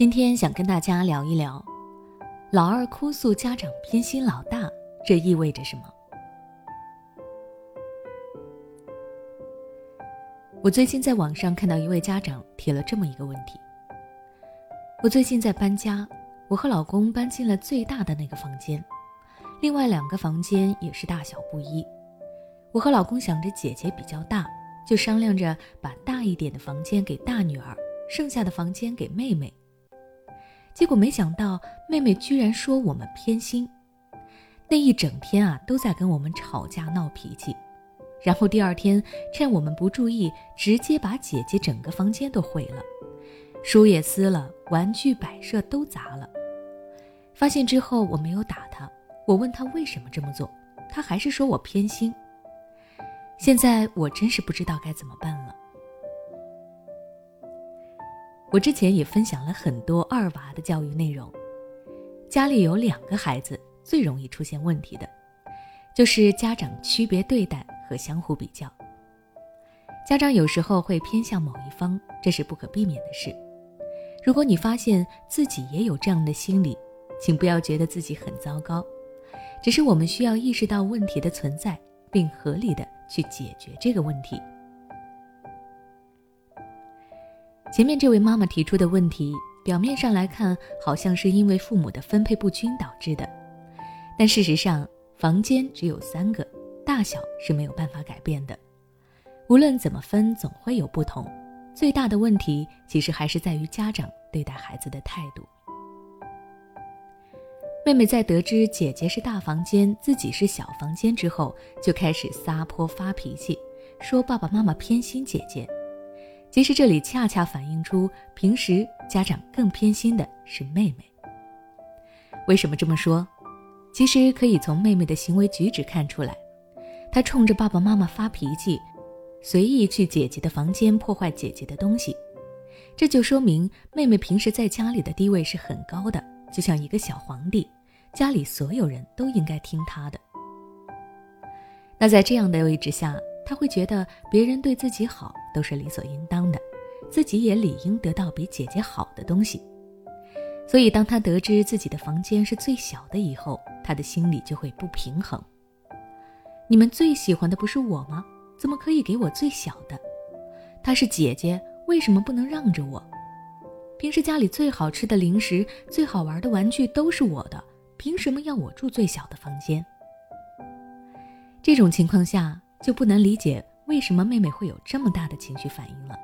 今天想跟大家聊一聊，老二哭诉家长偏心老大，这意味着什么？我最近在网上看到一位家长提了这么一个问题：我最近在搬家，我和老公搬进了最大的那个房间，另外两个房间也是大小不一。我和老公想着姐姐比较大，就商量着把大一点的房间给大女儿，剩下的房间给妹妹。结果没想到，妹妹居然说我们偏心。那一整天啊，都在跟我们吵架闹脾气。然后第二天，趁我们不注意，直接把姐姐整个房间都毁了，书也撕了，玩具摆设都砸了。发现之后，我没有打她，我问她为什么这么做，她还是说我偏心。现在我真是不知道该怎么办了。我之前也分享了很多二娃的教育内容，家里有两个孩子最容易出现问题的，就是家长区别对待和相互比较。家长有时候会偏向某一方，这是不可避免的事。如果你发现自己也有这样的心理，请不要觉得自己很糟糕，只是我们需要意识到问题的存在，并合理的去解决这个问题。前面这位妈妈提出的问题，表面上来看好像是因为父母的分配不均导致的，但事实上，房间只有三个，大小是没有办法改变的。无论怎么分，总会有不同。最大的问题其实还是在于家长对待孩子的态度。妹妹在得知姐姐是大房间，自己是小房间之后，就开始撒泼发脾气，说爸爸妈妈偏心姐姐。其实这里恰恰反映出，平时家长更偏心的是妹妹。为什么这么说？其实可以从妹妹的行为举止看出来，她冲着爸爸妈妈发脾气，随意去姐姐的房间破坏姐姐的东西，这就说明妹妹平时在家里的地位是很高的，就像一个小皇帝，家里所有人都应该听她的。那在这样的位置下，他会觉得别人对自己好都是理所应当的，自己也理应得到比姐姐好的东西。所以，当他得知自己的房间是最小的以后，他的心里就会不平衡。你们最喜欢的不是我吗？怎么可以给我最小的？她是姐姐，为什么不能让着我？平时家里最好吃的零食、最好玩的玩具都是我的，凭什么要我住最小的房间？这种情况下。就不能理解为什么妹妹会有这么大的情绪反应了。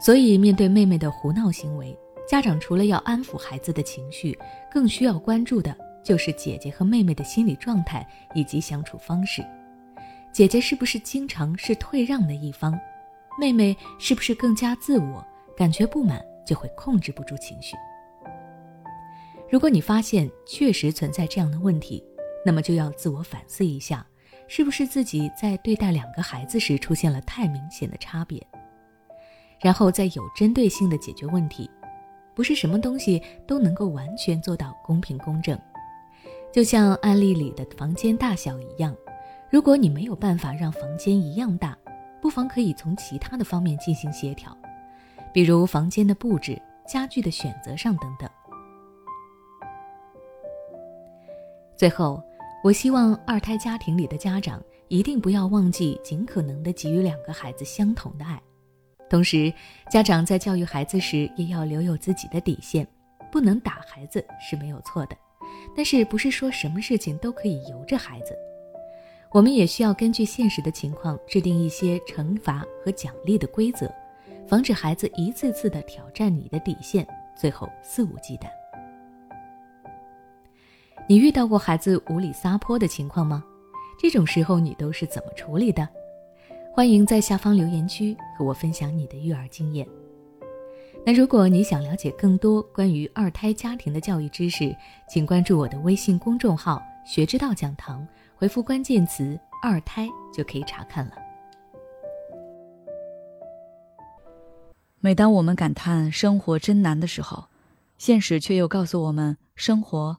所以，面对妹妹的胡闹行为，家长除了要安抚孩子的情绪，更需要关注的就是姐姐和妹妹的心理状态以及相处方式。姐姐是不是经常是退让的一方？妹妹是不是更加自我？感觉不满就会控制不住情绪。如果你发现确实存在这样的问题，那么就要自我反思一下，是不是自己在对待两个孩子时出现了太明显的差别，然后再有针对性的解决问题。不是什么东西都能够完全做到公平公正，就像案例里的房间大小一样，如果你没有办法让房间一样大，不妨可以从其他的方面进行协调，比如房间的布置、家具的选择上等等。最后。我希望二胎家庭里的家长一定不要忘记尽可能的给予两个孩子相同的爱，同时，家长在教育孩子时也要留有自己的底线，不能打孩子是没有错的，但是不是说什么事情都可以由着孩子，我们也需要根据现实的情况制定一些惩罚和奖励的规则，防止孩子一次次的挑战你的底线，最后肆无忌惮。你遇到过孩子无理撒泼的情况吗？这种时候你都是怎么处理的？欢迎在下方留言区和我分享你的育儿经验。那如果你想了解更多关于二胎家庭的教育知识，请关注我的微信公众号“学之道讲堂”，回复关键词“二胎”就可以查看了。每当我们感叹生活真难的时候，现实却又告诉我们。生活